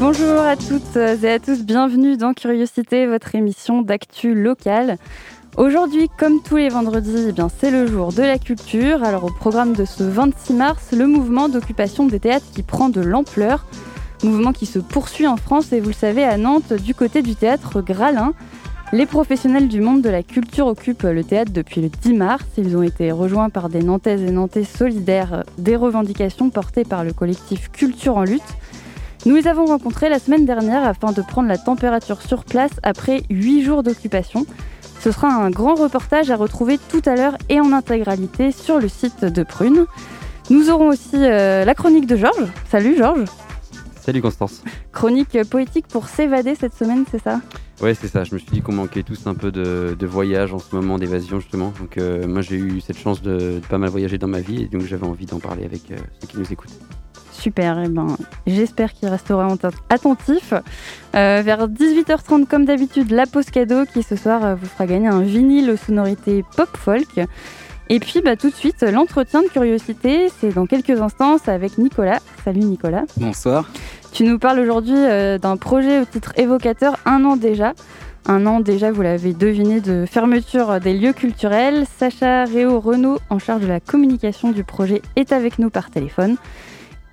Bonjour à toutes et à tous, bienvenue dans Curiosité, votre émission d'actu locale. Aujourd'hui, comme tous les vendredis, eh bien, c'est le jour de la culture. Alors au programme de ce 26 mars, le mouvement d'occupation des théâtres qui prend de l'ampleur. Mouvement qui se poursuit en France et vous le savez à Nantes, du côté du théâtre Gralin. Les professionnels du monde de la culture occupent le théâtre depuis le 10 mars. Ils ont été rejoints par des Nantaises et Nantais solidaires des revendications portées par le collectif Culture en lutte. Nous les avons rencontrés la semaine dernière afin de prendre la température sur place après 8 jours d'occupation. Ce sera un grand reportage à retrouver tout à l'heure et en intégralité sur le site de Prune. Nous aurons aussi euh, la chronique de Georges. Salut Georges. Salut Constance. Chronique poétique pour s'évader cette semaine, c'est ça? Ouais, c'est ça. Je me suis dit qu'on manquait tous un peu de, voyage en ce moment, d'évasion justement. Donc euh, moi j'ai eu cette chance de, pas mal voyager dans ma vie et donc j'avais envie d'en parler avec euh, ceux qui nous écoutent. Super, eh ben, j'espère qu'il restera attentif. Euh, vers 18h30, comme d'habitude, la pause cadeau qui ce soir vous fera gagner un vinyle aux sonorités pop-folk. Et puis bah, tout de suite, l'entretien de curiosité, c'est dans quelques instants avec Nicolas. Salut Nicolas. Bonsoir. Tu nous parles aujourd'hui euh, d'un projet au titre évocateur Un an déjà. Un an déjà, vous l'avez deviné, de fermeture des lieux culturels. Sacha Réau Renault, en charge de la communication du projet, est avec nous par téléphone.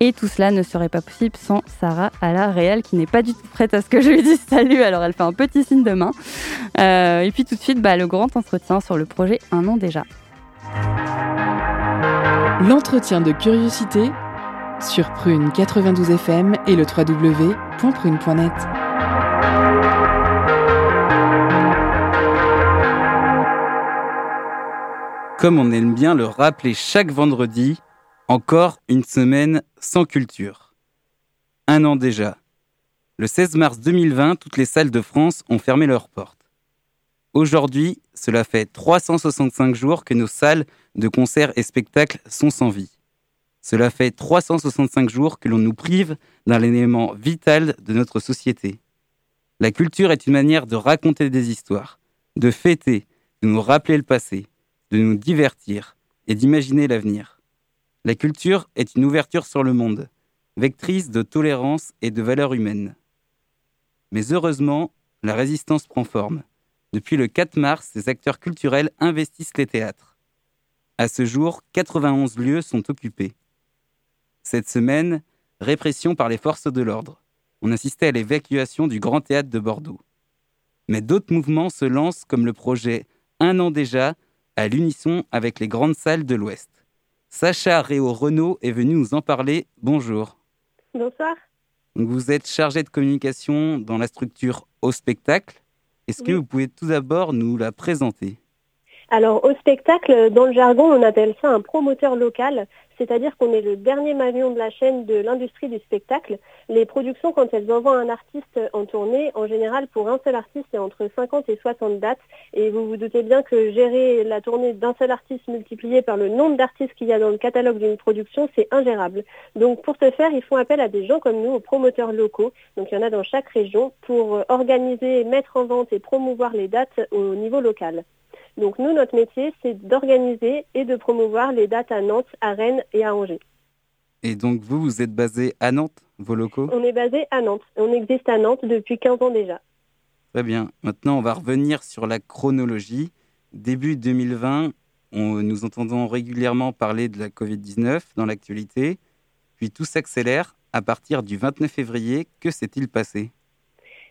Et tout cela ne serait pas possible sans Sarah à la réelle qui n'est pas du tout prête à ce que je lui dise salut. Alors elle fait un petit signe de main. Euh, et puis tout de suite, bah, le grand entretien sur le projet Un an déjà. L'entretien de curiosité sur Prune 92 FM et le www.prune.net. Comme on aime bien le rappeler chaque vendredi, encore une semaine sans culture. Un an déjà. Le 16 mars 2020, toutes les salles de France ont fermé leurs portes. Aujourd'hui, cela fait 365 jours que nos salles de concerts et spectacles sont sans vie. Cela fait 365 jours que l'on nous prive d'un élément vital de notre société. La culture est une manière de raconter des histoires, de fêter, de nous rappeler le passé, de nous divertir et d'imaginer l'avenir. La culture est une ouverture sur le monde, vectrice de tolérance et de valeurs humaines. Mais heureusement, la résistance prend forme. Depuis le 4 mars, les acteurs culturels investissent les théâtres. À ce jour, 91 lieux sont occupés. Cette semaine, répression par les forces de l'ordre. On assistait à l'évacuation du Grand Théâtre de Bordeaux. Mais d'autres mouvements se lancent comme le projet Un an déjà, à l'unisson avec les grandes salles de l'Ouest. Sacha Réau Renault est venu nous en parler. Bonjour. Bonsoir. vous êtes chargé de communication dans la structure Au Spectacle. Est-ce que vous pouvez tout d'abord nous la présenter? Alors au spectacle, dans le jargon, on appelle ça un promoteur local, c'est-à-dire qu'on est le dernier maillon de la chaîne de l'industrie du spectacle. Les productions, quand elles envoient un artiste en tournée, en général pour un seul artiste, c'est entre 50 et 60 dates. Et vous vous doutez bien que gérer la tournée d'un seul artiste multiplié par le nombre d'artistes qu'il y a dans le catalogue d'une production, c'est ingérable. Donc pour ce faire, ils font appel à des gens comme nous, aux promoteurs locaux. Donc il y en a dans chaque région pour organiser, mettre en vente et promouvoir les dates au niveau local. Donc nous, notre métier, c'est d'organiser et de promouvoir les dates à Nantes, à Rennes et à Angers. Et donc vous, vous êtes basé à Nantes, vos locaux? On est basé à Nantes. On existe à Nantes depuis 15 ans déjà. Très bien. Maintenant, on va revenir sur la chronologie. Début 2020, on, nous entendons régulièrement parler de la Covid-19 dans l'actualité. Puis tout s'accélère. À partir du 29 février, que s'est-il passé?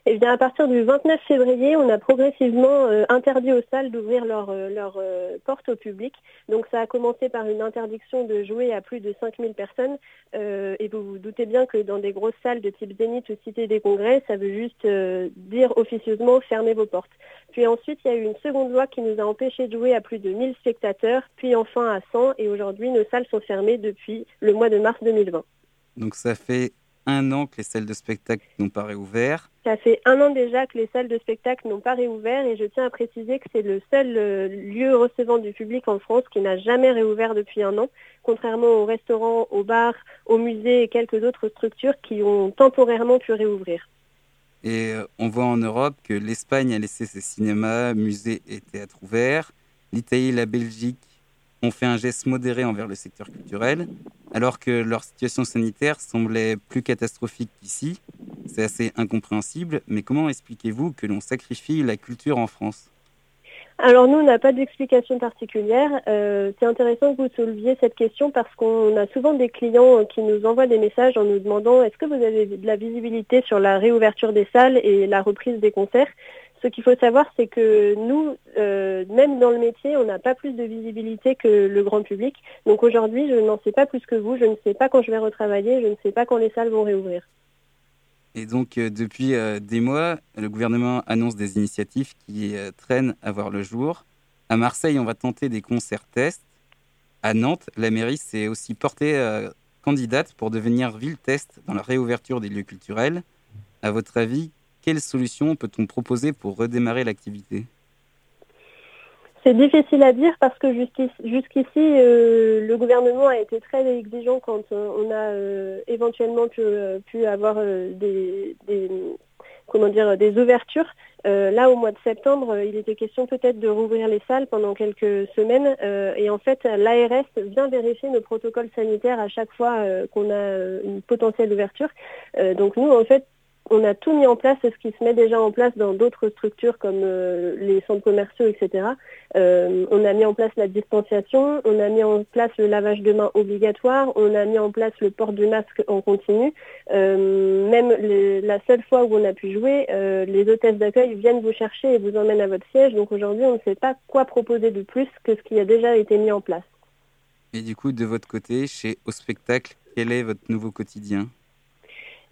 Eh bien, à partir du 29 février, on a progressivement euh, interdit aux salles d'ouvrir leurs leur, euh, euh, portes au public. Donc ça a commencé par une interdiction de jouer à plus de 5000 personnes. et vous vous doutez bien que dans des grosses salles de type Zénith ou Cité des Congrès, ça veut juste dire officieusement fermez vos portes. Puis ensuite, il y a eu une seconde loi qui nous a empêché de jouer à plus de 1000 spectateurs, puis enfin à 100. Et aujourd'hui, nos salles sont fermées depuis le mois de mars 2020. Donc ça fait un an que les salles de spectacle n'ont pas réouvert. Ça fait un an déjà que les salles de spectacle n'ont pas réouvert et je tiens à préciser que c'est le seul euh, lieu recevant du public en France qui n'a jamais réouvert depuis un an, contrairement aux restaurants, aux bars, aux musées et quelques autres structures qui ont temporairement pu réouvrir. Et euh, on voit en Europe que l'Espagne a laissé ses cinémas, musées et théâtres ouverts. L'Italie la Belgique ont fait un geste modéré envers le secteur culturel, alors que leur situation sanitaire semblait plus catastrophique qu'ici. C'est assez incompréhensible, mais comment expliquez-vous que l'on sacrifie la culture en France? Alors nous, on n'a pas d'explication particulière. Euh, c'est intéressant que vous souleviez cette question parce qu'on a souvent des clients qui nous envoient des messages en nous demandant est-ce que vous avez de la visibilité sur la réouverture des salles et la reprise des concerts? Ce qu'il faut savoir, c'est que nous, euh, même dans le métier, on n'a pas plus de visibilité que le grand public. Donc aujourd'hui, je n'en sais pas plus que vous. Je ne sais pas quand je vais retravailler. Je ne sais pas quand les salles vont réouvrir. Et donc, euh, depuis euh, des mois, le gouvernement annonce des initiatives qui traînent à voir le jour. À Marseille, on va tenter des concerts tests. À Nantes, la mairie s'est aussi portée candidate pour devenir ville test dans la réouverture des lieux culturels. À votre avis, quelle solution peut-on proposer pour redémarrer l'activité? C'est difficile à dire parce que jusqu'ici, euh, le gouvernement a été très exigeant quand euh, on a euh, éventuellement pu, avoir des, comment dire, des ouvertures. là, au mois de septembre, il était question peut-être de rouvrir les salles pendant quelques semaines. et en fait, l'ARS vient vérifier nos protocoles sanitaires à chaque fois qu'on a une potentielle ouverture. donc nous, en fait, on a tout mis en place, ce qui se met déjà en place dans d'autres structures comme euh, les centres commerciaux, etc. Euh, on a mis en place la distanciation, on a mis en place le lavage de mains obligatoire, on a mis en place le port du masque en continu. Euh, même la seule fois où on a pu jouer, les hôtesses d'accueil viennent vous chercher et vous emmènent à votre siège. Donc aujourd'hui, on ne sait pas quoi proposer de plus que ce qui a déjà été mis en place. Et du coup, de votre côté, chez Au Spectacle, quel est votre nouveau quotidien?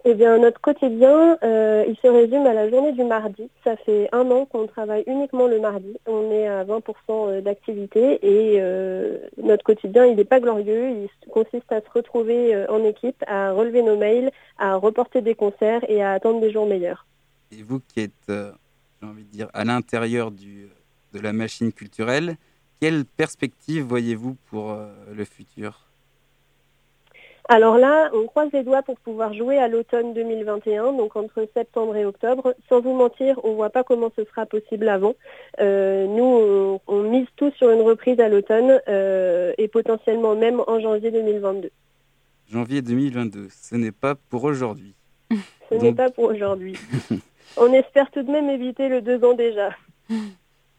Eh bien, notre quotidien, euh, il se résume à la journée du mardi. Ça fait un an qu'on travaille uniquement le mardi. On est à 20% euh, d'activité et euh, notre quotidien, il n'est pas glorieux. Il consiste à se retrouver en équipe, à relever nos mails, à reporter des concerts et à attendre des jours meilleurs. Et vous qui êtes, j'ai envie de dire, à l'intérieur de la machine culturelle, quelle perspective voyez-vous pour le futur? Alors là, on croise les doigts pour pouvoir jouer à l'automne 2021, donc entre septembre et octobre. Sans vous mentir, on ne voit pas comment ce sera possible avant. Euh, nous, on, mise tout sur une reprise à l'automne euh, et potentiellement même en janvier 2022. Janvier 2022, ce n'est pas pour aujourd'hui. ce n'est pas pour aujourd'hui. on espère tout de même éviter le deux ans déjà.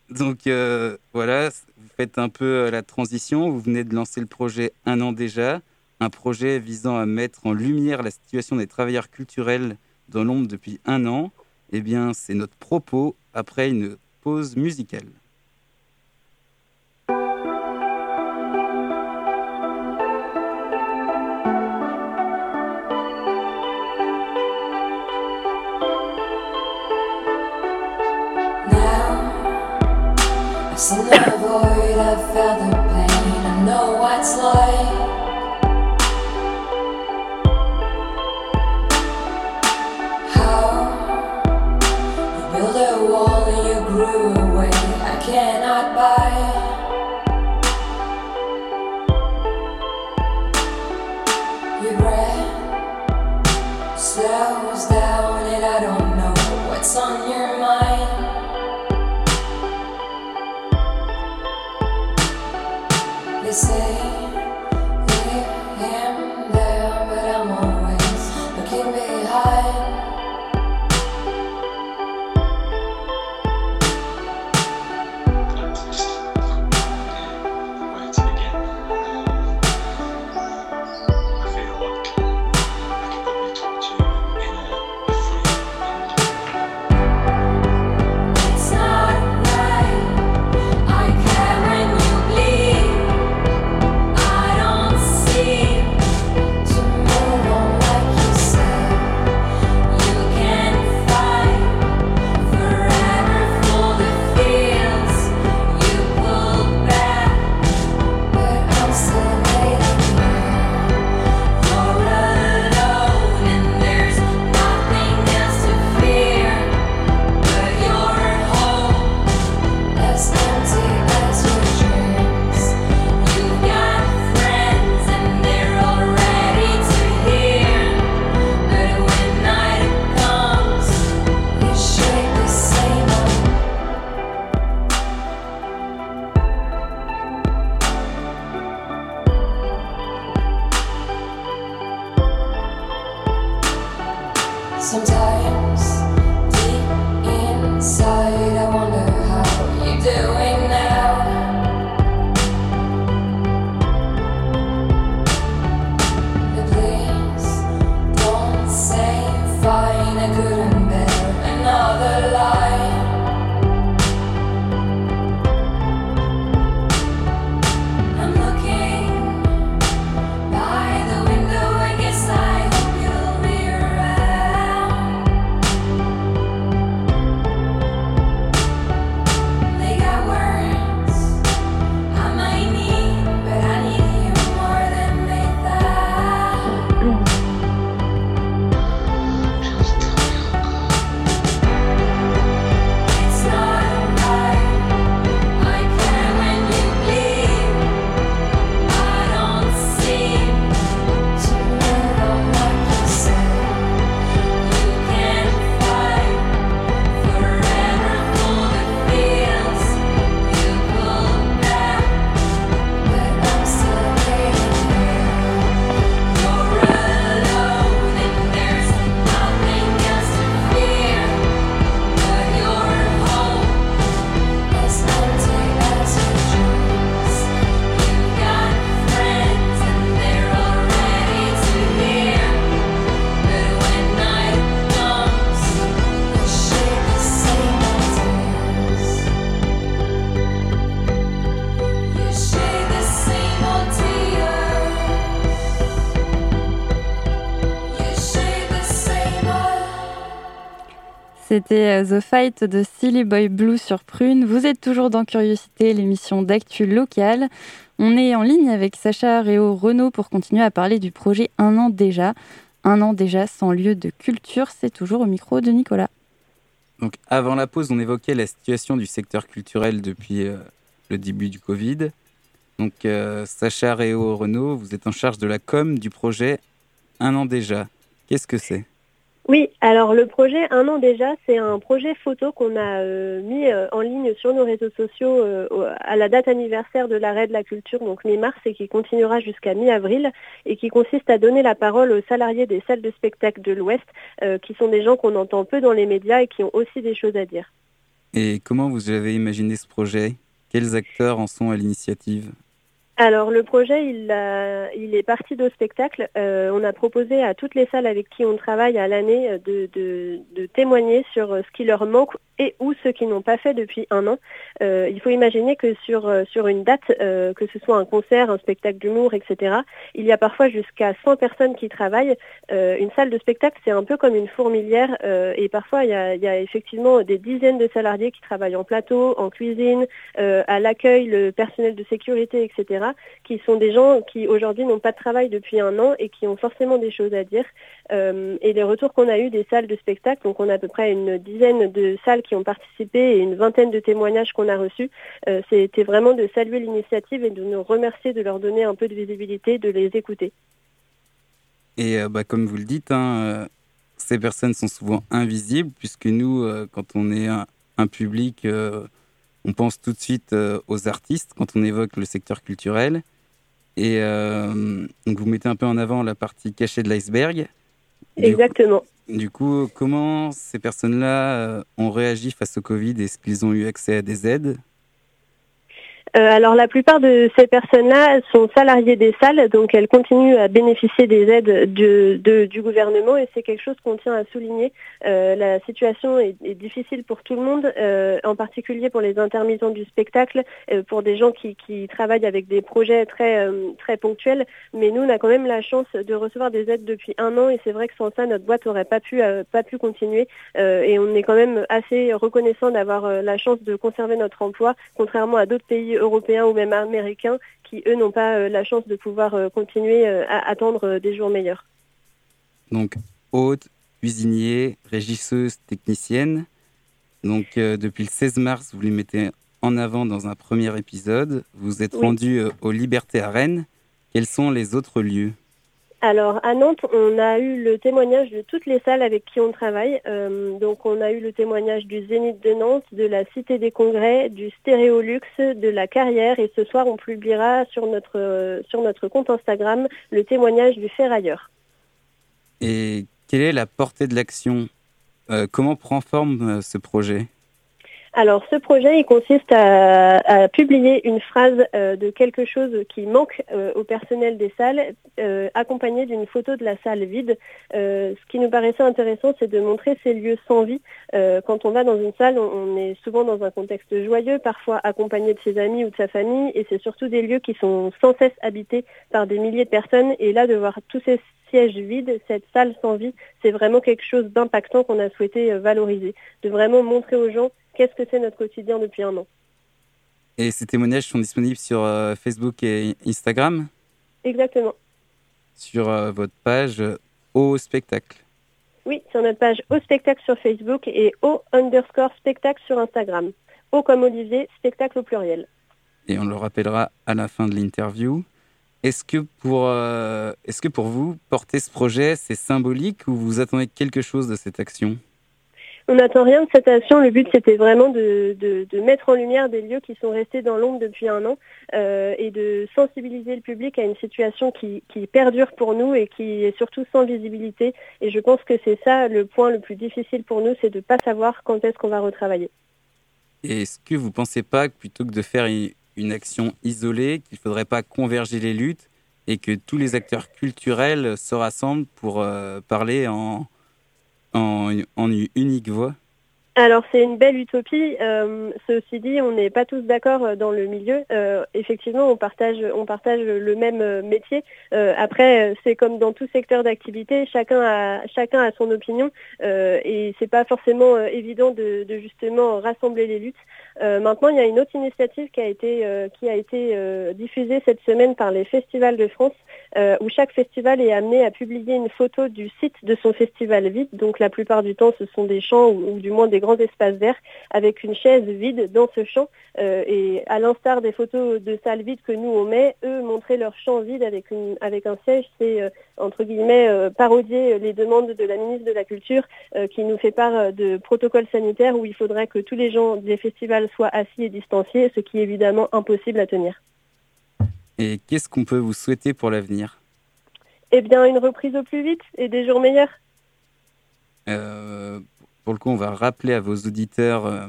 Donc euh, voilà, vous faites un peu la transition. Vous venez de lancer le projet un an déjà un projet visant à mettre en lumière la situation des travailleurs culturels dans l'ombre depuis un an. Eh bien, c'est notre propos après une pause musicale. Fight de Silly Boy Blue sur Prune. Vous êtes toujours dans Curiosité, l'émission d'actu locale. On est en ligne avec Sacha Réo Renault pour continuer à parler du projet Un an déjà. Un an déjà sans lieu de culture, c'est toujours au micro de Nicolas. Donc avant la pause, on évoquait la situation du secteur culturel depuis euh, le début du Covid. Donc euh, Sacha Réo Renault, vous êtes en charge de la com du projet Un an déjà. Qu'est-ce que c'est? Oui, alors le projet Un an déjà, c'est un projet photo qu'on a euh, mis euh, en ligne sur nos réseaux sociaux euh, à la date anniversaire de l'arrêt de la culture, donc mi-mars, et qui continuera jusqu'à mi-avril, et qui consiste à donner la parole aux salariés des salles de spectacle de l'Ouest, qui sont des gens qu'on entend peu dans les médias et qui ont aussi des choses à dire. Et comment vous avez imaginé ce projet? Quels acteurs en sont à l'initiative? Alors le projet, il, il est parti de spectacle. Euh, on a proposé à toutes les salles avec qui on travaille à l'année euh, de, témoigner sur euh, ce qui leur manque et ou ce qu'ils n'ont pas fait depuis un an. il faut imaginer que sur, sur une date, que ce soit un concert, un spectacle d'humour, etc., il y a parfois jusqu'à 100 personnes qui travaillent. une salle de spectacle, c'est un peu comme une fourmilière et parfois il y, a, il y, a, effectivement des dizaines de salariés qui travaillent en plateau, en cuisine, à l'accueil, le personnel de sécurité, etc qui sont des gens qui aujourd'hui n'ont pas de travail depuis un an et qui ont forcément des choses à dire. Euh, et les retours qu'on a eus des salles de spectacle, donc on a à peu près une dizaine de salles qui ont participé et une vingtaine de témoignages qu'on a reçus, euh, c'était vraiment de saluer l'initiative et de nous remercier de leur donner un peu de visibilité, de les écouter. Et euh, bah, comme vous le dites, hein, ces personnes sont souvent invisibles puisque nous, quand on est un public on pense tout de suite euh, aux artistes quand on évoque le secteur culturel. Et euh, donc vous mettez un peu en avant la partie cachée de l'iceberg. Exactement. du coup, comment ces personnes-là euh, ont réagi face au Covid? Est-ce qu'ils ont eu accès à des aides? Euh, alors la plupart de ces personnes-là sont salariées des salles, donc elles continuent à bénéficier des aides du gouvernement et c'est quelque chose qu'on tient à souligner. Euh, la situation est, difficile pour tout le monde, euh, en particulier pour les intermittents du spectacle, pour des gens qui, travaillent avec des projets très, très ponctuels. Mais nous, on a quand même la chance de recevoir des aides depuis un an et c'est vrai que sans ça, notre boîte n'aurait pas pu, pas pu continuer. et on est quand même assez reconnaissant d'avoir la chance de conserver notre emploi, contrairement à d'autres pays ou même américains qui, eux, n'ont pas euh, la chance de pouvoir euh, continuer euh, à attendre des jours meilleurs. Donc, hôte, cuisinier, régisseuse, technicienne. Donc, depuis le 16 mars, vous les mettez en avant dans un premier épisode. Vous êtes rendu aux Libertés à Rennes. Quels sont les autres lieux? Alors à Nantes, on a eu le témoignage de toutes les salles avec qui on travaille. Euh, donc on a eu le témoignage du Zénith de Nantes, de la Cité des Congrès, du Stéréolux, de la Carrière et ce soir on publiera sur notre, sur notre compte Instagram le témoignage du Ferrailleur. Et quelle est la portée de l'action? Comment prend forme ce projet? Alors, ce projet, il consiste à, publier une phrase euh, de quelque chose qui manque euh, au personnel des salles, euh, accompagnée d'une photo de la salle vide. ce qui nous paraissait intéressant, c'est de montrer ces lieux sans vie. quand on va dans une salle, on, est souvent dans un contexte joyeux, parfois accompagné de ses amis ou de sa famille, et c'est surtout des lieux qui sont sans cesse habités par des milliers de personnes. Et là, de voir tous ces sièges vides, cette salle sans vie, c'est vraiment quelque chose d'impactant qu'on a souhaité valoriser, de vraiment montrer aux gens qu'est-ce que c'est notre quotidien depuis un an. Et ces témoignages sont disponibles sur euh, Facebook et Instagram Exactement. Sur euh, votre page euh, Au Spectacle Oui, sur notre page Au Spectacle sur Facebook et Au underscore Spectacle sur Instagram. Au comme Olivier, spectacle au pluriel. Et on le rappellera à la fin de l'interview. Est-ce que, pour, est-ce que pour vous, porter ce projet, c'est symbolique ou vous attendez quelque chose de cette action? On n'attend rien de cette action. Le but, c'était vraiment de, mettre en lumière des lieux qui sont restés dans l'ombre depuis un an euh, et de sensibiliser le public à une situation qui, perdure pour nous et qui est surtout sans visibilité. Et je pense que c'est ça le point le plus difficile pour nous, c'est de ne pas savoir quand est-ce qu'on va retravailler. Et est-ce que vous ne pensez pas que plutôt que de faire une action isolée, qu'il ne faudrait pas converger les luttes et que tous les acteurs culturels se rassemblent pour euh, parler en, en, une unique voix alors c'est une belle utopie. Euh, ceci dit, on n'est pas tous d'accord euh, dans le milieu. Euh, effectivement, on partage, on partage le même métier. après, c'est comme dans tout secteur d'activité, chacun a, chacun a son opinion et c'est pas forcément évident de, justement rassembler les luttes. Maintenant, il y a une autre initiative qui a été, qui a été diffusée cette semaine par les festivals de France, où chaque festival est amené à publier une photo du site de son festival vide. Donc la plupart du temps, ce sont des champs ou, du moins des grands espaces verts avec une chaise vide dans ce champ. Euh, et à l'instar des photos de salles vides que nous on met, eux montrer leur champ vide avec, une, avec un siège, c'est euh, entre guillemets euh, parodier les demandes de la ministre de la Culture qui nous fait part de protocoles sanitaires où il faudrait que tous les gens des festivals soient assis et distanciés, ce qui est évidemment impossible à tenir. Et qu'est-ce qu'on peut vous souhaiter pour l'avenir? Eh bien, une reprise au plus vite et des jours meilleurs. Pour le coup, on va rappeler à vos auditeurs euh,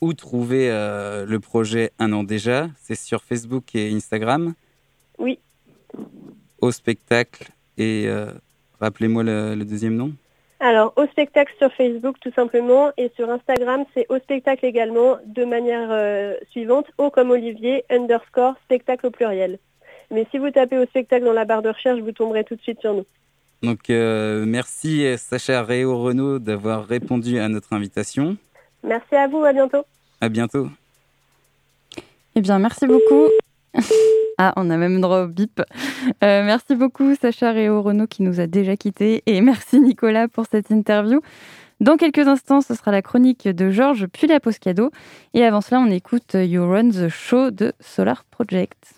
où trouver euh, le projet Un an déjà. C'est sur Facebook et Instagram? Oui. Au spectacle. Et euh, rappelez-moi le, deuxième nom. Alors, au spectacle sur Facebook, tout simplement, et sur Instagram, c'est au spectacle également, de manière suivante, au comme Olivier, underscore, spectacle au pluriel. Mais si vous tapez au spectacle dans la barre de recherche, vous tomberez tout de suite sur nous. Donc euh, merci Sacha Réo Renault d'avoir répondu à notre invitation. Merci à vous, à bientôt. À bientôt. Eh bien, merci beaucoup. ah, on a même droit au bip. Euh, merci beaucoup Sacha Réo Renault qui nous a déjà quittés et merci Nicolas pour cette interview. Dans quelques instants, ce sera la chronique de Georges puis la pause cadeau. Et avant cela, on écoute You Run the Show de Solar Project.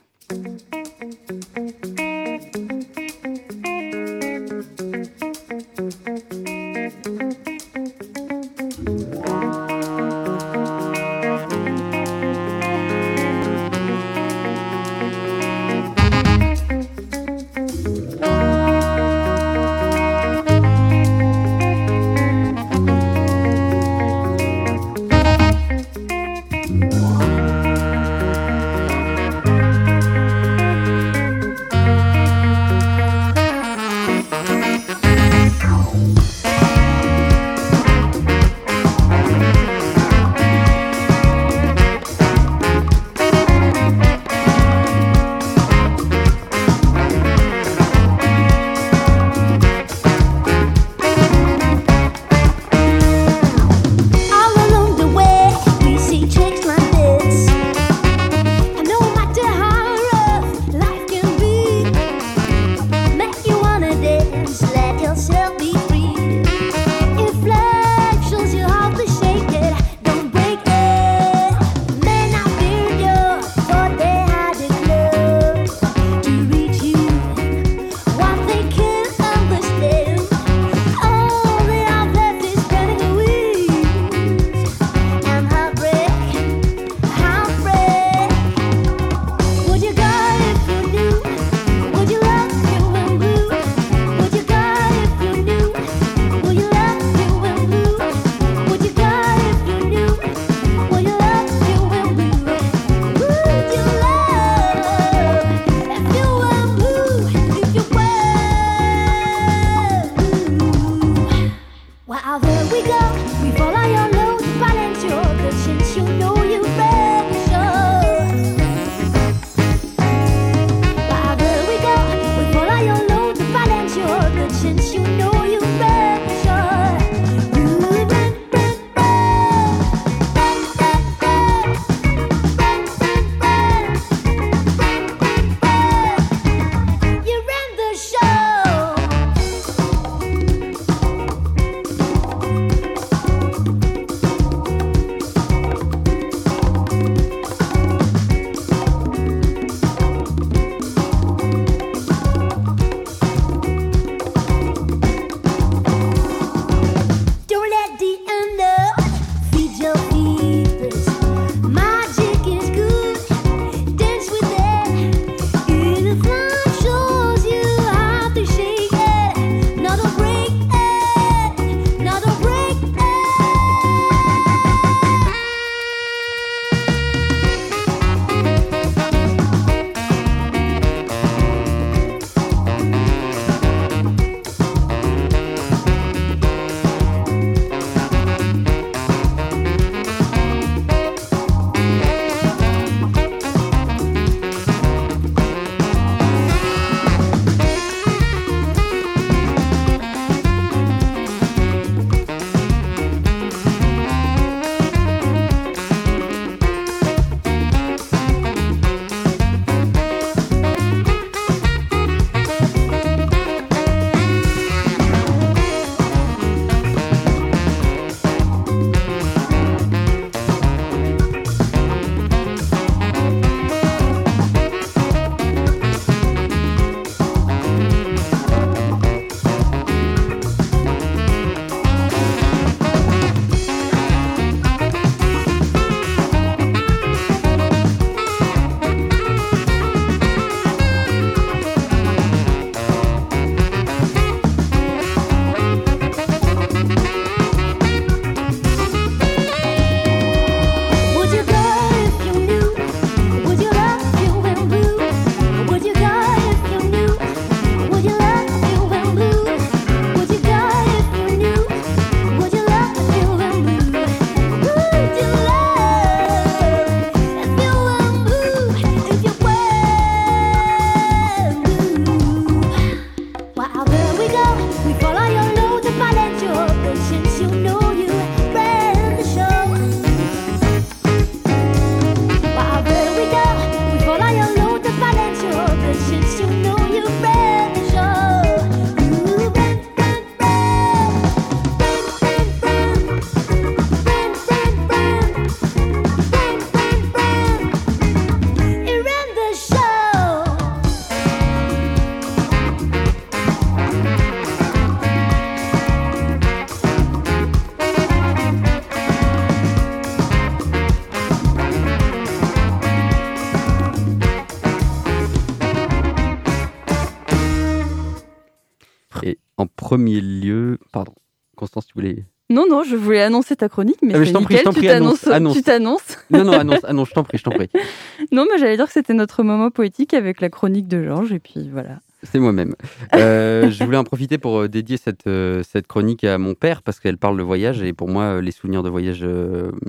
Premier lieu, pardon, Constance, tu voulais. Non, non, je voulais annoncer ta chronique, mais, ah, je t'en prie, je t'en prie, annonce, Tu t'annonces. Non, non, annonce, annonce, je t'en prie, je t'en prie. non, mais j'allais dire que c'était notre moment poétique avec la chronique de Georges, et puis voilà. C'est moi-même. Euh, je voulais en profiter pour euh, dédier cette, euh, cette chronique à mon père parce qu'elle parle de voyage et pour moi, les souvenirs de voyage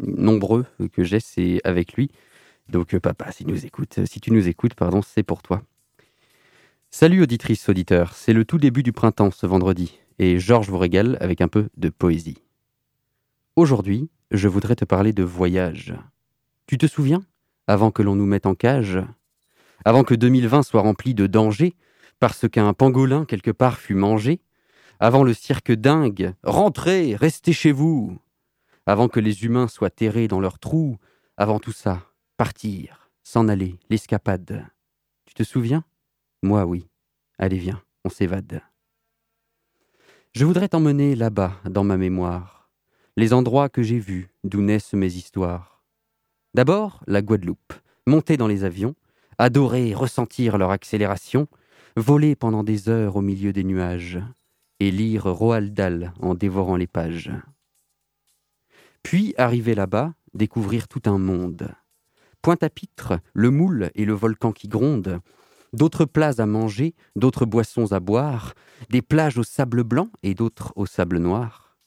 nombreux que j'ai, c'est avec lui. Donc, papa, si, nous écoute, si tu nous écoutes, pardon, c'est pour toi. Salut auditrices, auditeurs, c'est le tout début du printemps ce vendredi, et Georges vous régale avec un peu de poésie. Aujourd'hui, je voudrais te parler de voyage. Tu te souviens, avant que l'on nous mette en cage, avant que 2020 soit rempli de dangers, parce qu'un pangolin quelque part fut mangé, avant le cirque dingue, rentrez, restez chez vous, avant que les humains soient terrés dans leurs trous, avant tout ça, partir, s'en aller, l'escapade. Tu te souviens? Moi, oui. Allez, viens, on s'évade. Je voudrais t'emmener là-bas, dans ma mémoire, les endroits que j'ai vus, d'où naissent mes histoires. D'abord, la Guadeloupe, monter dans les avions, adorer, ressentir leur accélération, voler pendant des heures au milieu des nuages, et lire Roald Dahl en dévorant les pages. Puis, arriver là-bas, découvrir tout un monde. Pointe-à-Pitre, le moule et le volcan qui gronde, d'autres plats à manger, d'autres boissons à boire, des plages au sable blanc et d'autres au sable noir,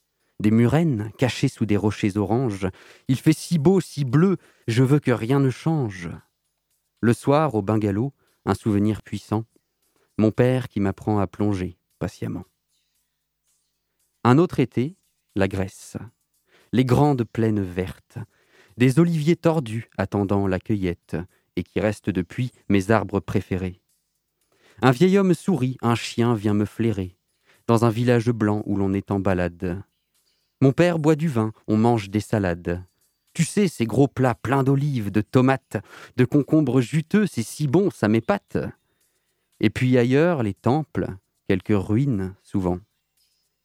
des murènes cachées sous des rochers oranges. Il fait si beau, si bleu, je veux que rien ne change. Le soir, au bungalow, un souvenir puissant, mon père qui m'apprend à plonger patiemment. Un autre été, la Grèce, les grandes plaines vertes, des oliviers tordus attendant la cueillette, et qui restent depuis mes arbres préférés. Un vieil homme sourit, un chien vient me flairer, dans un village blanc où l'on est en balade. Mon père boit du vin, on mange des salades. Tu sais, ces gros plats pleins d'olives, de tomates, de concombres juteux, c'est si bon, ça m'épate. Et puis ailleurs, les temples, quelques ruines, souvent,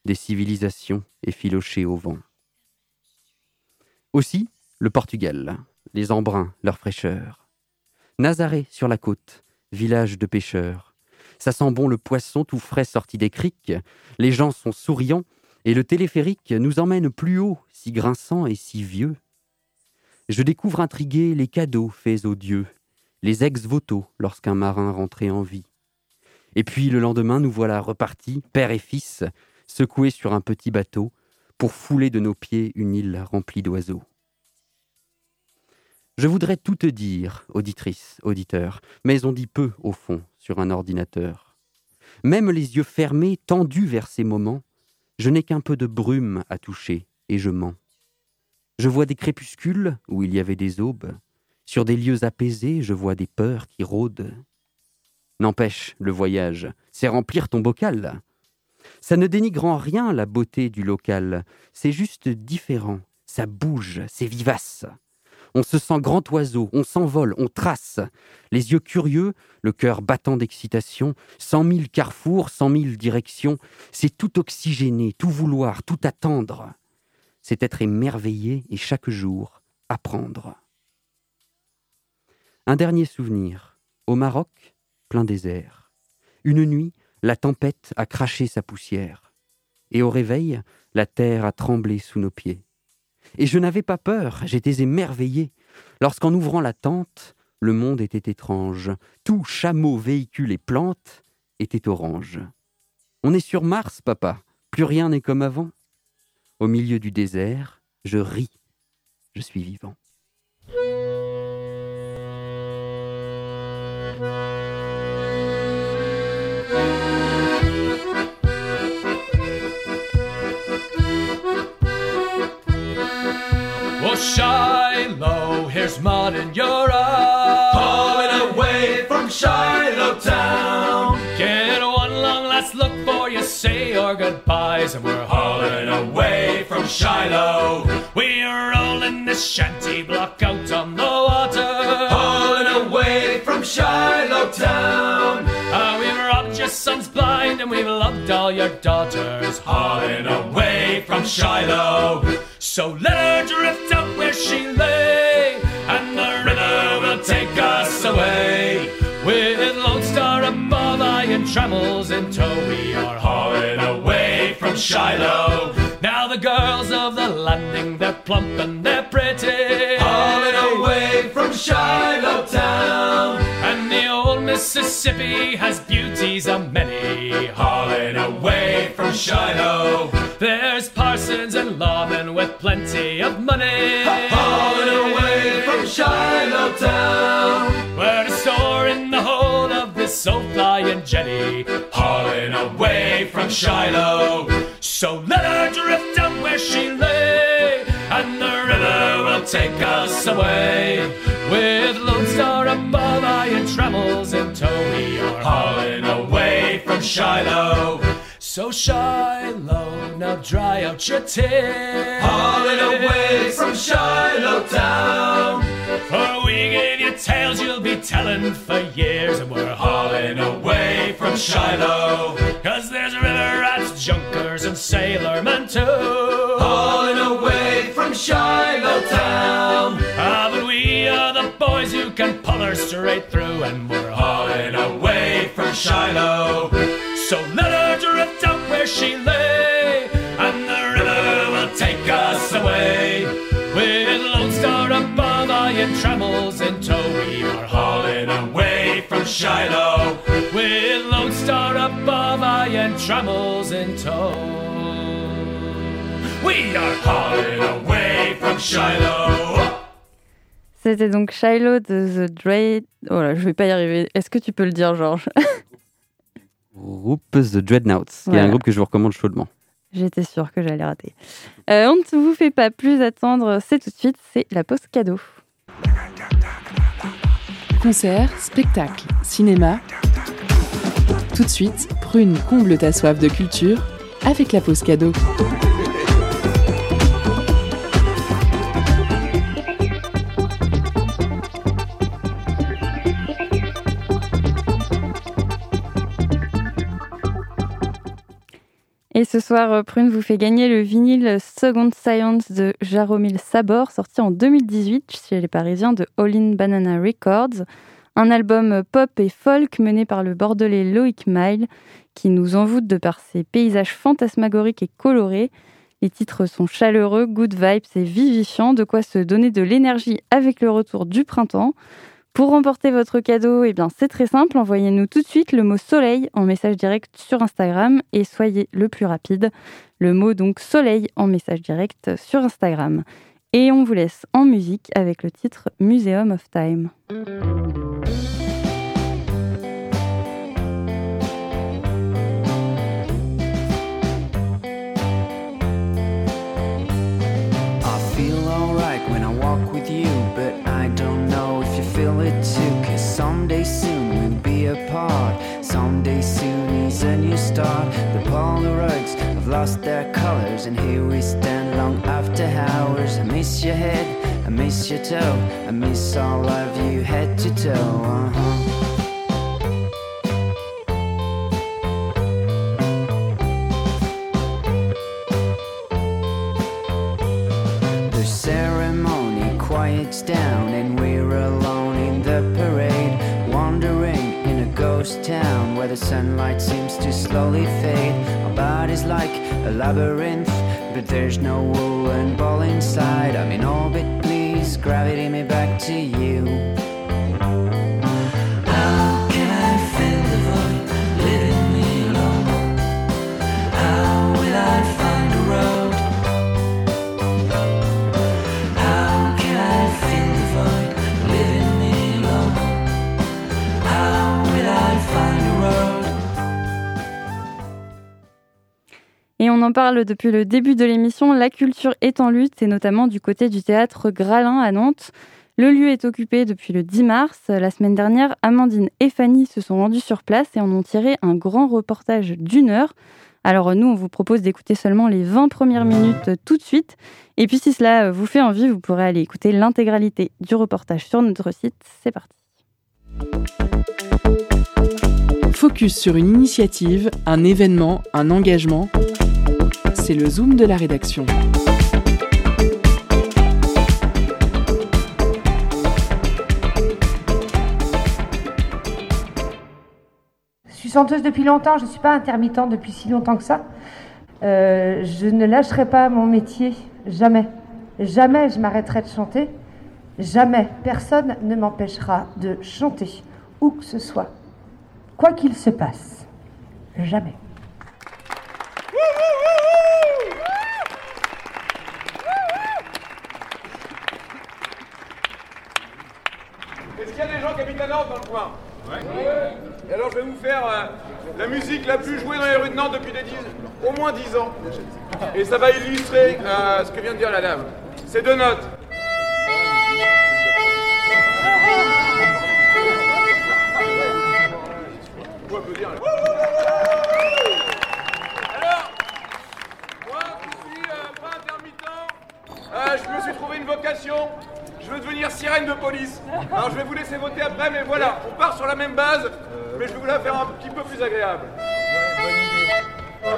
des civilisations effilochées au vent. Aussi, le Portugal, les embruns, leur fraîcheur. Nazaré sur la côte, village de pêcheurs. Ça sent bon le poisson tout frais sorti des criques, les gens sont souriants, et le téléphérique nous emmène plus haut, si grinçant et si vieux. Je découvre intrigué les cadeaux faits aux dieux, les ex-voto lorsqu'un marin rentrait en vie. Et puis le lendemain, nous voilà repartis, père et fils, secoués sur un petit bateau, pour fouler de nos pieds une île remplie d'oiseaux. Je voudrais tout te dire, auditrice, auditeur, mais on dit peu, au fond, sur un ordinateur. Même les yeux fermés, tendus vers ces moments, je n'ai qu'un peu de brume à toucher, et je mens. Je vois des crépuscules où il y avait des aubes. Sur des lieux apaisés, je vois des peurs qui rôdent. N'empêche, le voyage, c'est remplir ton bocal. Ça ne dénigre en rien la beauté du local, c'est juste différent, ça bouge, c'est vivace. On se sent grand oiseau, on s'envole, on trace. Les yeux curieux, le cœur battant d'excitation, cent mille carrefours, cent mille directions. C'est tout oxygéné, tout vouloir, tout attendre. C'est être émerveillé et chaque jour apprendre. Un dernier souvenir. Au Maroc, plein désert. Une nuit, la tempête a craché sa poussière. Et au réveil, la terre a tremblé sous nos pieds. Et je n'avais pas peur, j'étais émerveillé. Lorsqu'en ouvrant la tente, le monde était étrange. Tout chameau, véhicule et plante était orange. On est sur Mars, papa. Plus rien n'est comme avant. Au milieu du désert, je ris. Je suis vivant. Shiloh, here's mud in your Europe. Hauling away from Shiloh town. Get one long last look for you say our goodbyes, and we're hauling away from Shiloh. We're rolling this shanty block out on the water. Hauling away from Shiloh town. Uh, we've robbed your sons blind, and we've loved all your daughters. Hauling away from Shiloh. So let her drift Shiloh. Now the girls of the landing, they're plump and they're pretty, hauling away from Shiloh town. And the old Mississippi has beauties a many, hauling away from Shiloh. There's parsons and lawmen with plenty of money, hauling away from Shiloh town. We're to store in the hold of this old flying jetty, hauling away from Shiloh. So let her drift down where she lay, and the river will take us away. With Lone Star above, iron trammels in tow, we are hauling away from Shiloh. So Shiloh, now dry out your tears. Hauling away from Shiloh town. For we gave you tales you'll be telling for years, and we're hauling away from Shiloh. Cause there's river rats, junkers, and sailormen too. Hauling away from Shiloh town. Ah, but we are the boys who can pull her straight through, and we're hauling away from Shiloh. So let in tow, we are hauling away from Shiloh. With Lone Star above, iron trammels in tow. We are hauling away from Shiloh. C'était donc Shiloh de The Dread. Oh là, je vais pas y arriver. Est-ce que tu peux le dire, Georges? Groupe The Dreadnoughts, qui est Voilà. un groupe que je vous recommande chaudement. J'étais sûre que j'allais rater. Euh, on ne vous fait pas plus attendre, c'est tout de suite, c'est la pause cadeau. Concert, spectacle, cinéma. Tout de suite, Prune comble ta soif de culture avec la pause cadeau. Et ce soir, euh, Prune vous fait gagner le vinyle Second Science de Jaromil Sabor, sorti en 2018 chez les Parisiens de All In Banana Records. Un album pop et folk mené par le bordelais Loïc Mile, qui nous envoûte de par ses paysages fantasmagoriques et colorés. Les titres sont chaleureux, good vibes et vivifiants, de quoi se donner de l'énergie avec le retour du printemps. Pour remporter votre cadeau, eh bien c'est très simple, envoyez-nous tout de suite le mot soleil en message direct sur Instagram et soyez le plus rapide. Le mot donc soleil en message direct sur Instagram. Et on vous laisse en musique avec le titre Museum of Time. Toe, I miss all of you head to toe. Uh-huh. Depuis le début de l'émission, la culture est en lutte, et notamment du côté du théâtre Gralin à Nantes. Le lieu est occupé depuis le 10 mars. La semaine dernière, Amandine et Fanny se sont rendues sur place et en ont tiré un grand reportage d'une heure. Alors nous, on vous propose d'écouter seulement les 20 premières minutes tout de suite. Et puis si cela vous fait envie, vous pourrez aller écouter l'intégralité du reportage sur notre site. C'est parti. Focus sur une initiative, un événement, un engagement. C'est le zoom de la rédaction. Je suis chanteuse depuis longtemps, je ne suis pas intermittente depuis si longtemps que ça. Euh, je ne lâcherai pas mon métier, jamais. Jamais je m'arrêterai de chanter. Jamais. Personne ne m'empêchera de chanter, où que ce soit. Quoi qu'il se passe. Jamais. Est-ce qu'il y a des gens qui Et alors je vais vous faire euh, la musique la plus jouée dans les rues de Nantes depuis des dix, au moins 10 ans. Et ça va illustrer euh, ce que vient de dire la dame. C'est deux notes. Alors, moi qui suis euh, pas intermittent, euh, je me suis trouvé une vocation. Je veux devenir sirène de police. Alors je vais vous laisser voter après, mais voilà, on part sur la même base, mais je vais vous la faire un petit peu plus agréable. J'en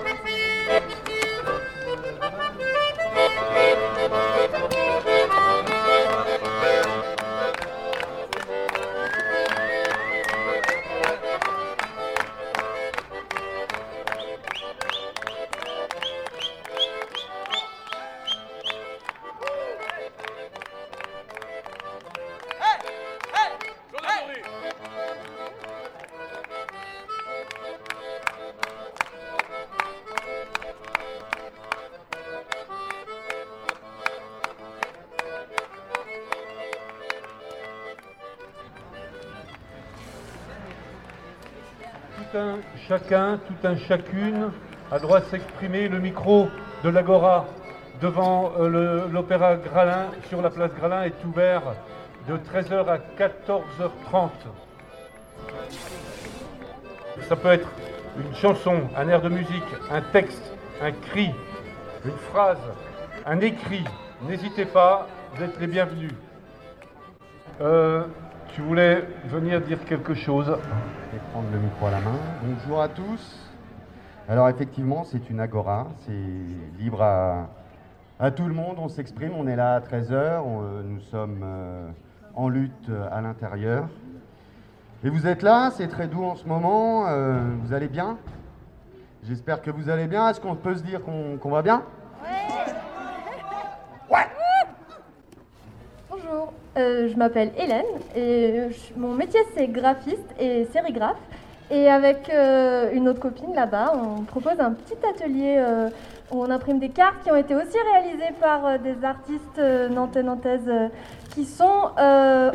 tout un chacun, tout un chacune a droit de s'exprimer. Le micro de l'Agora devant euh, l'Opéra Gralin, sur la place Gralin, est ouvert de 13h à 14h30. Ça peut être une chanson, un air de musique, un texte, un cri, une phrase, un écrit. N'hésitez pas, vous êtes les bienvenus. Euh, tu voulais venir dire quelque chose Je vais prendre le micro à la main. Bonjour à tous. Alors effectivement, c'est une agora, c'est libre à, à, tout le monde, on s'exprime, on est là à 13h, euh, nous sommes euh, en lutte à l'intérieur. Et vous êtes là, c'est très doux en ce moment, euh, vous allez bien? J'espère que vous allez bien. Est-ce qu'on peut se dire qu'on va bien Ouais Bonjour, euh, je m'appelle Hélène et mon métier c'est graphiste et sérigraphe. Et avec euh, une autre copine là-bas, on propose un petit atelier où on imprime des cartes qui ont été aussi réalisées par des artistes nantais nantaises qui sont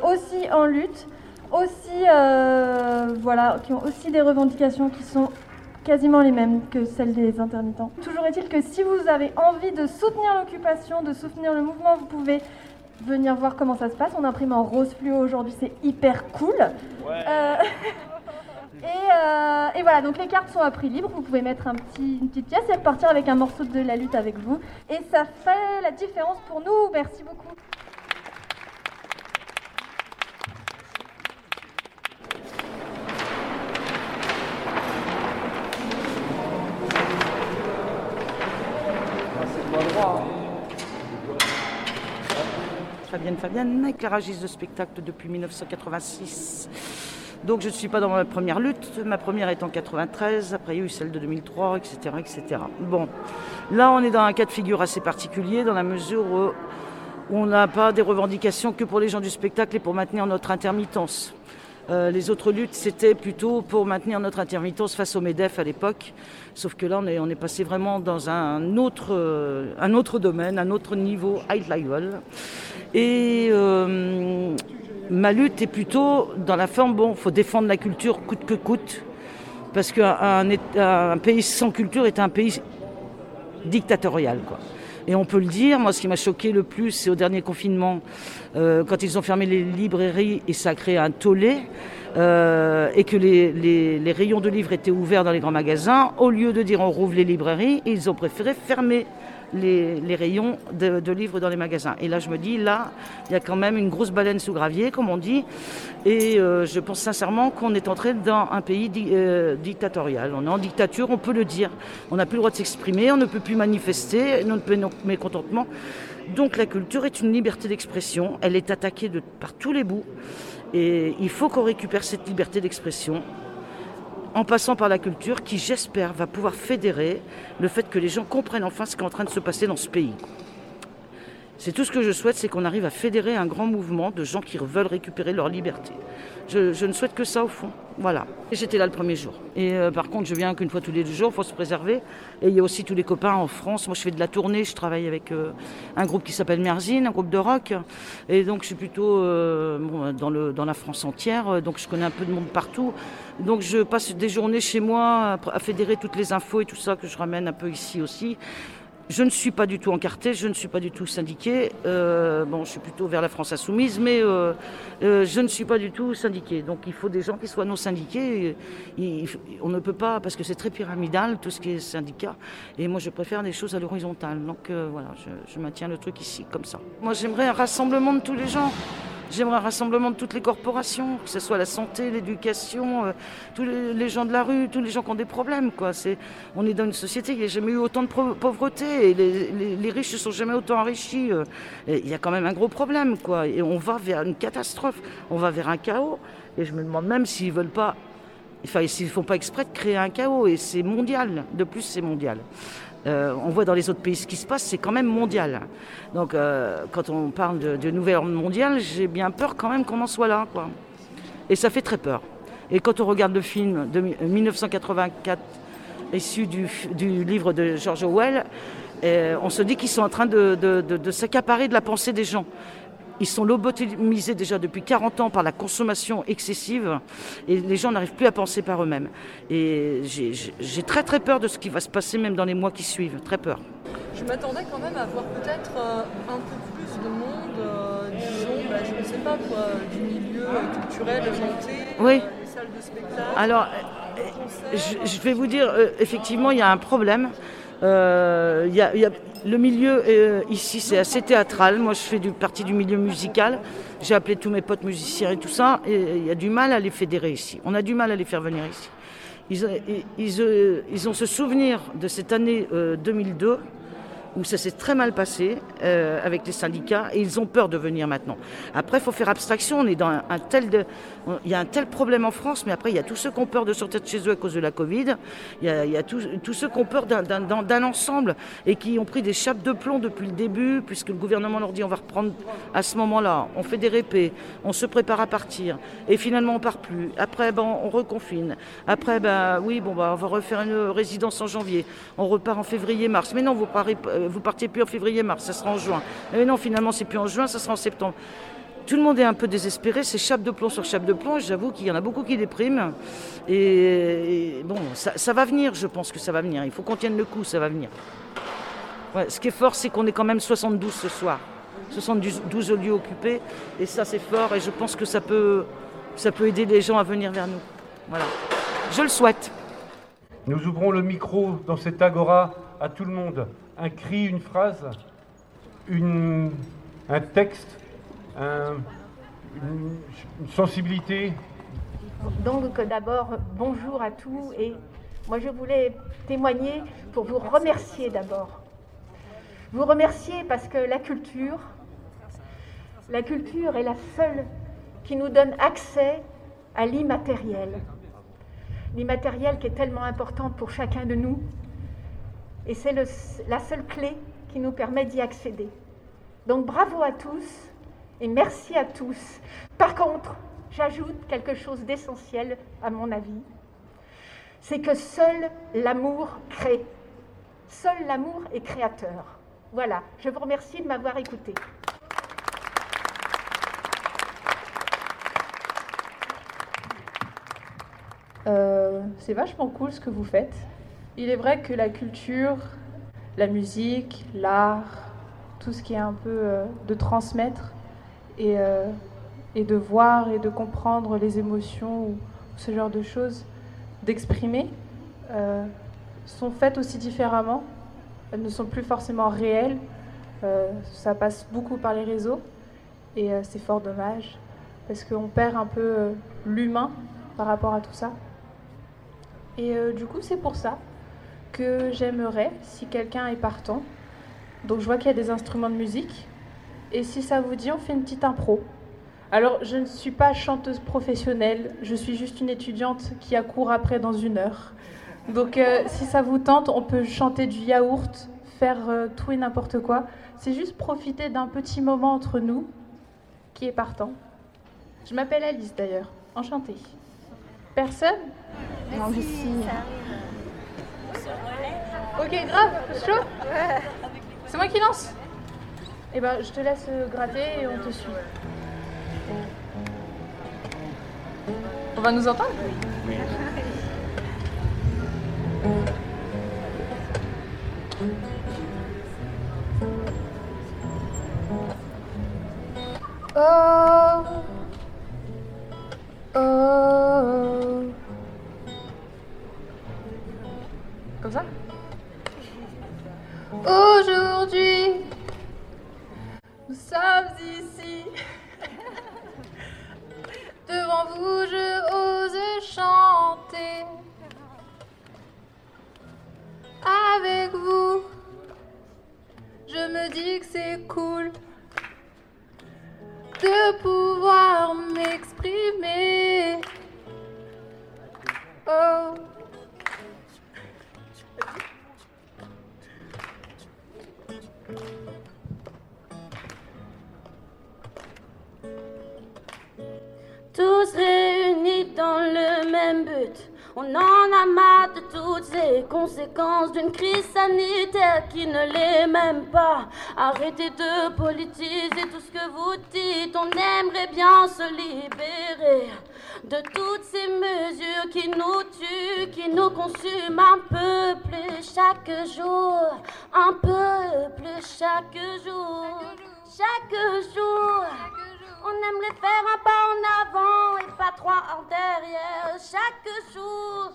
aussi en lutte aussi, euh, voilà, qui ont aussi des revendications qui sont quasiment les mêmes que celles des intermittents. Toujours est-il que si vous avez envie de soutenir l'occupation, de soutenir le mouvement, vous pouvez venir voir comment ça se passe. On imprime en rose fluo aujourd'hui, c'est hyper cool. Euh, euh, et, voilà, donc les cartes sont à prix libre. Vous pouvez mettre un petit, une petite pièce et partir avec un morceau de la lutte avec vous. Et ça fait la différence pour nous. Merci beaucoup. Fabienne Fabienne, éclairagiste de spectacle depuis 1986. Donc je ne suis pas dans ma première lutte, ma première est en 93, après il y a eu celle de 2003, etc. etc. Bon, là on est dans un cas de figure assez particulier dans la mesure où on n'a pas des revendications que pour les gens du spectacle et pour maintenir notre intermittence. Euh, les autres luttes, c'était plutôt pour maintenir notre intermittence face au MEDEF à l'époque. Sauf que là, on est, on passé vraiment dans un autre, euh, un autre domaine, un autre niveau, high level. Et euh, ma lutte est plutôt dans la forme, bon, il faut défendre la culture coûte que coûte. Parce qu'un un pays sans culture est un pays dictatorial. Quoi. Et on peut le dire, moi ce qui m'a choqué le plus, c'est au dernier confinement, euh, quand ils ont fermé les librairies et ça a créé un tollé, euh, et que les, les, rayons de livres étaient ouverts dans les grands magasins, au lieu de dire on rouvre les librairies, ils ont préféré fermer les, rayons de, livres dans les magasins. Et là, je me dis, là, il y a quand même une grosse baleine sous gravier, comme on dit. Et euh, je pense sincèrement qu'on est entré dans un pays euh, dictatorial. On est en dictature, on peut le dire. On n'a plus le droit de s'exprimer, on ne peut plus manifester notre mécontentement. Donc la culture est une liberté d'expression. Elle est attaquée par tous les bouts. Et il faut qu'on récupère cette liberté d'expression en passant par la culture qui, j'espère, va pouvoir fédérer le fait que les gens comprennent enfin ce qui est en train de se passer dans ce pays. C'est tout ce que je souhaite, c'est qu'on arrive à fédérer un grand mouvement de gens qui veulent récupérer leur liberté. Je, ne souhaite que ça au fond. Voilà. J'étais là le premier jour. Et euh, par contre, je viens qu'une fois tous les deux jours, il faut se préserver. Et il y a aussi tous les copains en France. Moi, je fais de la tournée, je travaille avec euh, un groupe qui s'appelle Merzine, un groupe de rock. Et donc, je suis plutôt euh, dans, la France entière. Donc, je connais un peu de monde partout. Donc, je passe des journées chez moi à fédérer toutes les infos et tout ça que je ramène un peu ici aussi. Je ne suis pas du tout encarté, je ne suis pas du tout syndiqué. Euh, bon, je suis plutôt vers la France insoumise, mais euh, euh, je ne suis pas du tout syndiqué. Donc il faut des gens qui soient non syndiqués. on ne peut pas, parce que c'est très pyramidal, tout ce qui est syndicat. Et moi, je préfère des choses à l'horizontale. Donc voilà, je, je maintiens le truc ici, comme ça. Moi, j'aimerais un rassemblement de tous les gens. J'aimerais un rassemblement de toutes les corporations, que ce soit la santé, l'éducation, euh, tous les, gens de la rue, tous les gens qui ont des problèmes. On est dans une société, il n'y a jamais eu autant de pauvreté et les, riches ne sont jamais autant enrichis. Euh, il y a quand même un gros problème. Quoi. Et on va vers une catastrophe, on va vers un chaos. Et je me demande même s'ils veulent pas, enfin, s'ils ne font pas exprès de créer un chaos. Et c'est mondial. De plus, c'est mondial. Euh, on voit dans les autres pays ce qui se passe, c'est quand même mondial. Donc euh, quand on parle de, nouvelle ordre mondiale, j'ai bien peur quand même qu'on en soit là. Et ça fait très peur. Et quand on regarde le film de 1984, issu du, livre de George Orwell, euh, on se dit qu'ils sont en train de, s'accaparer de la pensée des gens. Ils sont lobotomisés déjà depuis 40 ans par la consommation excessive et les gens n'arrivent plus à penser par eux-mêmes. Et j'ai- très très peur de ce qui va se passer même dans les mois qui suivent, très peur. Je m'attendais quand même à voir peut-être euh, un peu plus de monde, euh, disons, bah, je ne sais pas quoi, du milieu culturel, chanté, Oui. euh, les salles de spectacle. Alors, euh, je, je vais vous dire, euh, effectivement, il y a un problème. Euh, y a- le milieu euh, ici, c'est assez théâtral. Moi, je fais partie du milieu musical. J'ai appelé tous mes potes musiciens et tout ça. Il y a du mal à les fédérer ici. On a du mal à les faire venir ici. Ils, euh, ont ce souvenir de cette année euh, 2002 où ça s'est très mal passé euh, avec les syndicats et ils ont peur de venir maintenant. Après, il faut faire abstraction. On est dans un, tel de, il y a un tel problème en France, mais après, il y a tous ceux qui ont peur de sortir de chez eux à cause de la Covid. Il y a, tous, ceux qui ont peur d'un- ensemble et qui ont pris des chapes de plomb depuis le début, puisque le gouvernement leur dit on va reprendre à ce moment-là. On fait des répés, on se prépare à partir et finalement on part plus. Après, ben, on reconfine. Après, ben, oui, bon, ben, on va refaire une résidence en janvier. On repart en février-mars. Mais non, vous parez, euh, vous partiez plus en février-mars, ça sera en juin. Mais non, finalement, c'est plus en juin, ça sera en septembre. Tout le monde est un peu désespéré, c'est chape de plomb sur chape de plomb. J'avoue qu'il y en a beaucoup qui dépriment. Et, bon, ça, va venir, je pense que ça va venir. Il faut qu'on tienne le coup, ça va venir. Ce qui est fort, c'est qu'on est quand même 72 ce soir. 72 lieux occupés. Et ça, c'est fort. Et je pense que ça peut, ça peut aider les gens à venir vers nous. Voilà. Je le souhaite. Nous ouvrons le micro dans cette agora à tout le monde. Un cri, une phrase, un texte, un- une, une sensibilité. Donc euh, d'abord, bonjour à tous et moi je voulais témoigner pour vous remercier d'abord. Vous remercier parce que la culture, la culture est la seule qui nous donne accès à l'immatériel. L'immatériel qui est tellement important pour chacun de nous et c'est la seule clé qui nous permet d'y accéder. Donc bravo à tous et merci à tous. Par contre, j'ajoute quelque chose d'essentiel à mon avis, c'est que seul l'amour crée. Seul l'amour est créateur. Voilà, je vous remercie de m'avoir écouté. Euh, c'est vachement cool ce que vous faites. Il est vrai que la culture, la musique, l'art, tout ce qui est un peu euh, de transmettre et, euh, et de voir et de comprendre les émotions ou ce genre de choses, d'exprimer, euh, sont faites aussi différemment. Elles ne sont plus forcément réelles. Ça passe beaucoup par les réseaux et c'est fort dommage parce qu'on perd un peu l'humain par rapport à tout ça. Et du coup, c'est pour ça que j'aimerais, si quelqu'un est partant, donc je vois qu'il y a des instruments de musique, et si ça vous dit, on fait une petite impro. Alors, je ne suis pas chanteuse professionnelle, je suis juste une étudiante qui a cours après dans une heure. Donc, euh, si ça vous tente, on peut chanter du yaourt, faire euh, tout et n'importe quoi. C'est juste profiter d'un petit moment entre nous qui est partant. Je m'appelle Alice d'ailleurs, enchantée. Personne? Non, mais si. Ok, grave, chaud C'est moi qui lance Eh ben, je te laisse euh, gratter et on te suit. On va nous entendre Oh Oh d'une crise sanitaire qui ne l'est même pas. Arrêtez de politiser tout ce que vous dites. On aimerait bien se libérer de toutes ces mesures qui nous tuent, qui nous consument un peu plus chaque jour, un peu plus chaque jour, chaque jour. On aimerait faire un pas en avant et pas trois en derrière chaque jour.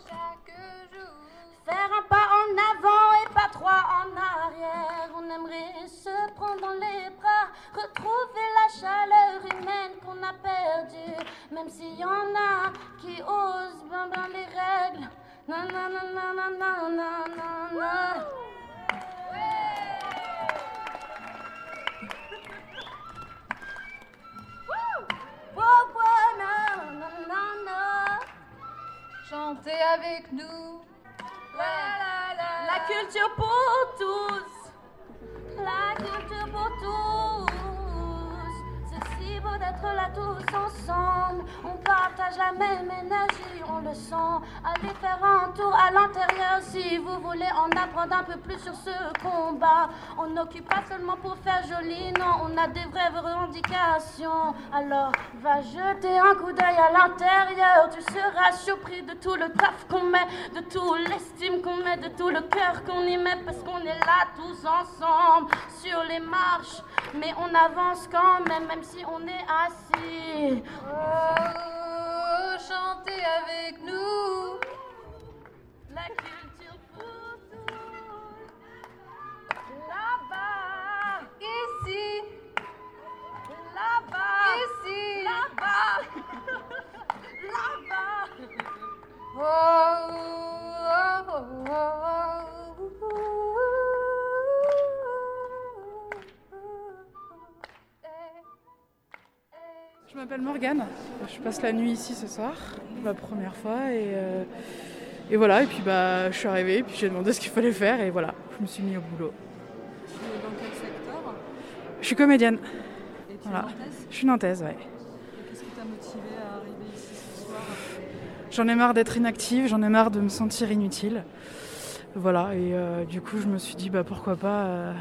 Faire un pas en avant et pas trois en arrière. On aimerait se prendre dans les bras, retrouver la chaleur humaine qu'on a perdue. Même s'il y en a qui osent ben les règles. Na na na na na na na? Chantez avec nous. La culture pour tous. La culture pour tous. Beau d'être là tous ensemble. On partage la même énergie, on le sent. Allez faire un tour à l'intérieur si vous voulez en apprendre un peu plus sur ce combat. On n'occupe pas seulement pour faire joli, non, on a des vraies revendications. Alors va jeter un coup d'œil à l'intérieur. Tu seras surpris de tout le taf qu'on met, de tout l'estime qu'on met, de tout le cœur qu'on y met, parce qu'on est là tous ensemble sur les marches. Mais on avance quand même, même si on est assis. Oh, chantez avec nous. Morgane, je passe la nuit ici ce soir, pour la première fois, et, euh, et voilà, et puis bah, je suis arrivée, puis j'ai demandé ce qu'il fallait faire, et voilà, je me suis mis au boulot. Dans quel secteur? Je suis comédienne. Et tu es nantaise? Je suis nantaise, ouais. Qu'est-ce qui t'a motivé à arriver ici ce soir? J'en ai marre d'être inactive, j'en ai marre de me sentir inutile. Voilà, et euh, du coup, je me suis dit, bah, pourquoi pas euh,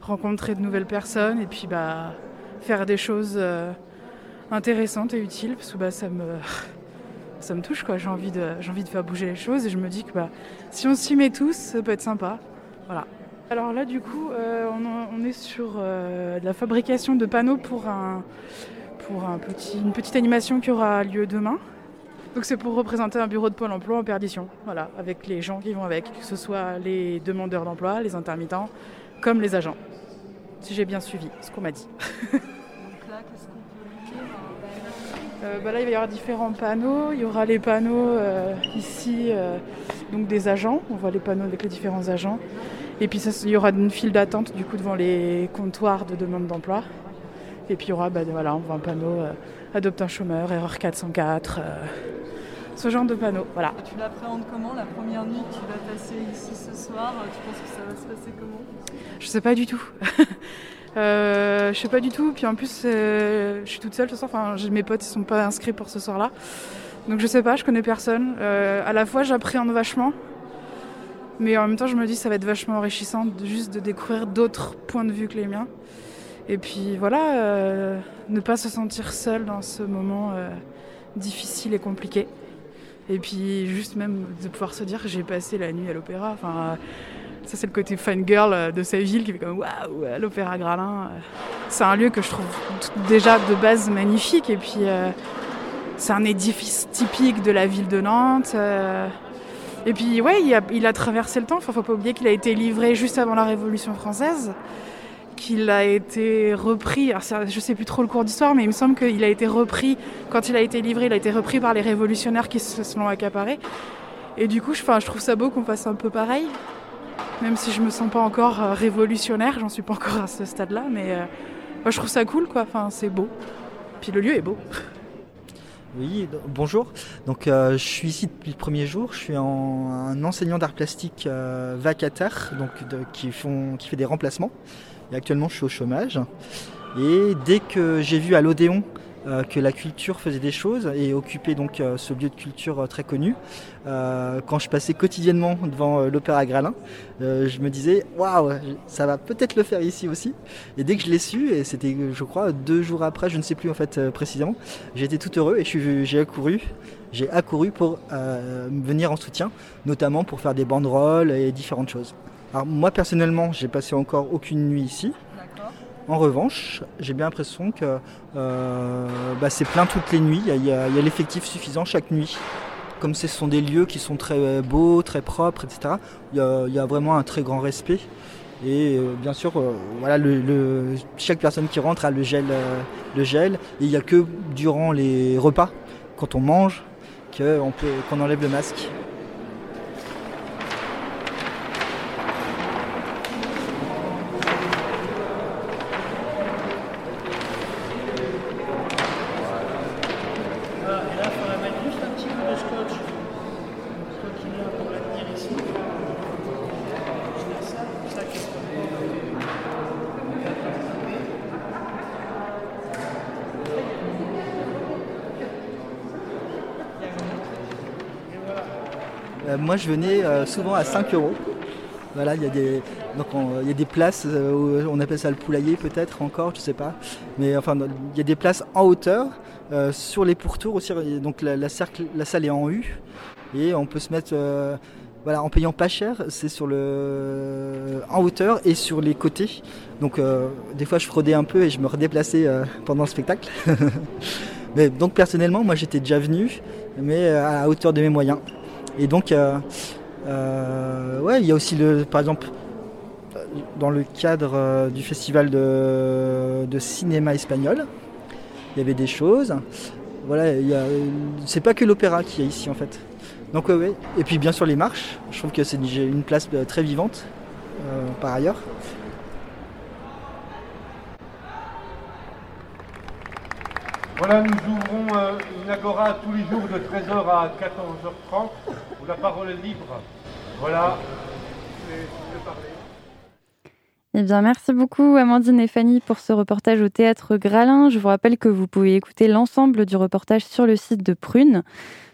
rencontrer de nouvelles personnes et puis bah, faire des choses euh, intéressantes et utiles, parce que bah, ça, me, ça me touche, quoi. J'ai envie, de, j'ai envie de faire bouger les choses et je me dis que bah, si on s'y met tous, ça peut être sympa. Voilà. Alors là, du coup, euh, on, est sur euh, la fabrication de panneaux pour, un, pour un petit, une petite animation qui aura lieu demain. Donc c'est pour représenter un bureau de Pôle emploi en perdition, voilà, avec les gens qui vont avec, que ce soit les demandeurs d'emploi, les intermittents, comme les agents. Si j'ai bien suivi ce qu'on m'a dit. Donc là, qu'est-ce qu'on peut lire Euh, bah là, il va y avoir différents panneaux. Il y aura les panneaux euh, ici, euh, donc des agents. On voit les panneaux avec les différents agents. Et puis ça, il y aura une file d'attente du coup devant les comptoirs de demande d'emploi. Et puis il y aura, bah, voilà, on voit un panneau euh, adopte un chômeur, erreur 404, euh, ce genre de panneau. Voilà. Et tu l'appréhendes comment la première nuit que tu vas passer ici ce soir? Tu penses que ça va se passer comment? Je sais pas du tout. Euh, je sais pas du tout. Puis en plus, euh, je suis toute seule ce soir. Enfin, mes potes ils sont pas inscrits pour ce soir-là. Donc je sais pas, je connais personne. Euh, à la fois, j'appréhende vachement. Mais en même temps, je me dis ça va être vachement enrichissant de, juste de découvrir d'autres points de vue que les miens. Et puis voilà, euh, ne pas se sentir seul dans ce moment difficile et compliqué. Et puis juste même de pouvoir se dire que j'ai passé la nuit à l'opéra. Enfin, ça c'est le côté fangirl euh, de sa ville qui fait comme waouh, à l'opéra Gralin. euh. C'est un lieu que je trouve déjà de base magnifique. Et puis euh, c'est un édifice typique de la ville de Nantes. euh. Et puis ouais, il a, traversé le temps. Enfin, faut pas oublier qu'il a été livré juste avant la Révolution française qu'il a été repris, alors ça, je sais plus trop le cours d'histoire, mais il me semble qu'il a été repris, quand il a été livré, il a été repris par les révolutionnaires qui se se l'ont accaparé. Et du coup, je, je trouve ça beau qu'on fasse un peu pareil, même si je me sens pas encore euh, révolutionnaire, j'en suis pas encore à ce stade-là, mais euh, je trouve ça cool, quoi. Enfin, c'est beau. Puis le lieu est beau. Oui, bonjour. Donc, euh, je suis ici depuis le premier jour. Je suis en- un enseignant d'art plastique vacataire, donc qui, qui fait des remplacements. Et actuellement, je suis au chômage. Et dès que j'ai vu à l'Odéon que la culture faisait des choses et occupait donc euh, ce lieu de culture euh, très connu. Euh, quand je passais quotidiennement devant euh, l'Opéra Gralin, euh, je me disais waouh, ça va peut-être le faire ici aussi. Et dès que je l'ai su, et c'était je crois deux jours après, je ne sais plus en fait euh, précisément, j'étais tout heureux et j'ai accouru. J'ai accouru pour euh, venir en soutien, notamment pour faire des banderoles et différentes choses. Alors moi personnellement, j'ai passé encore aucune nuit ici. En revanche, j'ai bien l'impression que euh, bah, c'est plein toutes les nuits. Il y a- l'effectif suffisant chaque nuit. Comme ce sont des lieux qui sont très euh, beaux, très propres, etc., il y a, vraiment un très grand respect. Et euh, bien sûr, chaque personne qui rentre a le gel. et il n'y a que durant les repas, quand on mange, qu'on enlève le masque. Moi, je venais euh, souvent à 5 euros. Voilà, il y a des, y a des places, euh, où on appelle ça le poulailler peut-être encore, je sais pas. Mais enfin, il y a des places en hauteur, euh, sur les pourtours aussi. Donc la, salle est en U et on peut se mettre, voilà, en payant pas cher, c'est sur le, en hauteur et sur les côtés. Donc des fois, je fraudais un peu et je me redéplaçais pendant le spectacle. mais donc personnellement, moi, j'étais déjà venu, mais à hauteur de mes moyens. Et donc, euh, ouais, il y a aussi, le, par exemple, dans le cadre euh, du festival de, de cinéma espagnol, il y avait des choses. Voilà, il y a- c'est pas que l'opéra qui est ici en fait. Donc ouais. Et puis bien sûr les marches, je trouve que c'est une- place euh, très vivante par ailleurs. Voilà, nous ouvrons euh, une agora tous les jours de 13h à 14h30 où la parole est libre. Voilà. Eh bien, merci beaucoup Amandine et Fanny pour ce reportage au théâtre Gralin. Je vous rappelle que vous pouvez écouter l'ensemble du reportage sur le site de Prune.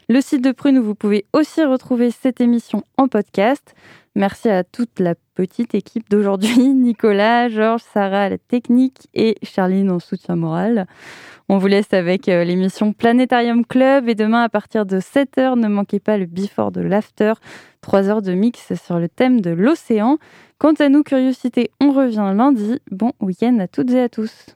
Le site de Prune où vous pouvez aussi retrouver cette émission en podcast. Merci à toute la petite équipe d'aujourd'hui, Nicolas, Georges, Sarah la technique et Charline en soutien moral. On vous laisse avec euh, l'émission Planétarium Club et demain à partir de 7h, ne manquez pas le before de l'after, 3 heures de mix sur le thème de l'océan. Quant à nous, Curiosité, on revient lundi. Bon week-end à toutes et à tous.